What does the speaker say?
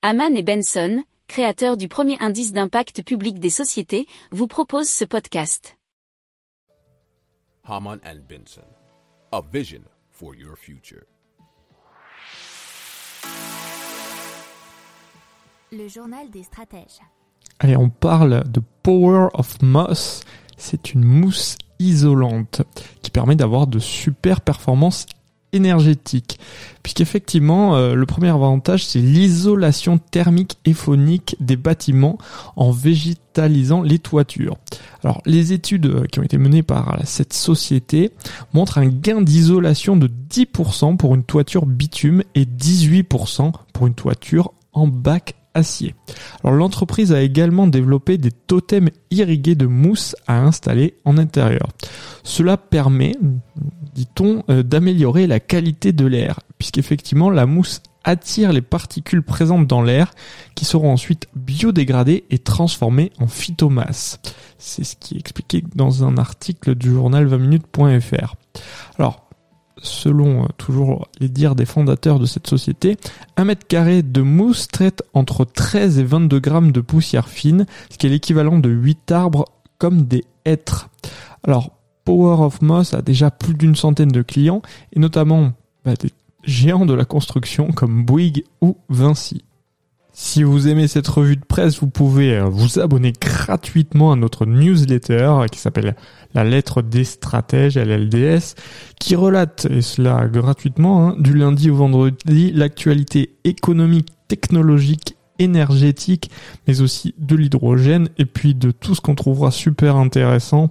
Haman et Benson, créateurs du premier indice d'impact public des sociétés, vous proposent ce podcast. Haman and Benson, a vision for your future. Le journal des stratèges. Allez, on parle de Power of Moss. C'est une mousse isolante qui permet d'avoir de super performances énergétiques. Puisqu'effectivement, euh, le premier avantage, c'est l'isolation thermique et phonique des bâtiments en végétalisant les toitures. Alors, les études euh, qui ont été menées par cette société montrent un gain d'isolation de 10% pour une toiture bitume et 18% pour une toiture en bac acier. Alors l'entreprise a également développé des totems irrigués de mousse à installer en intérieur. Cela permet, dit-on, euh, d'améliorer la qualité de l'air, puisqu'effectivement la mousse attire les particules présentes dans l'air qui seront ensuite biodégradées et transformées en phytomasse. C'est ce qui est expliqué dans un article du journal 20minutes.fr. Alors, selon euh, toujours les dires des fondateurs de cette société, un mètre carré de mousse traite entre 13 et 22 grammes de poussière fine, ce qui est l'équivalent de 8 arbres comme des hêtres. Alors, Power of Moss a déjà plus d'une centaine de clients, et notamment bah, des géants de la construction comme Bouygues ou Vinci. Si vous aimez cette revue de presse, vous pouvez euh, vous abonner gratuitement à notre newsletter qui s'appelle La lettre des stratèges, LLDS, qui relate, et cela gratuitement, hein, du lundi au vendredi, l'actualité économique, technologique, énergétique, mais aussi de l'hydrogène, et puis de tout ce qu'on trouvera super intéressant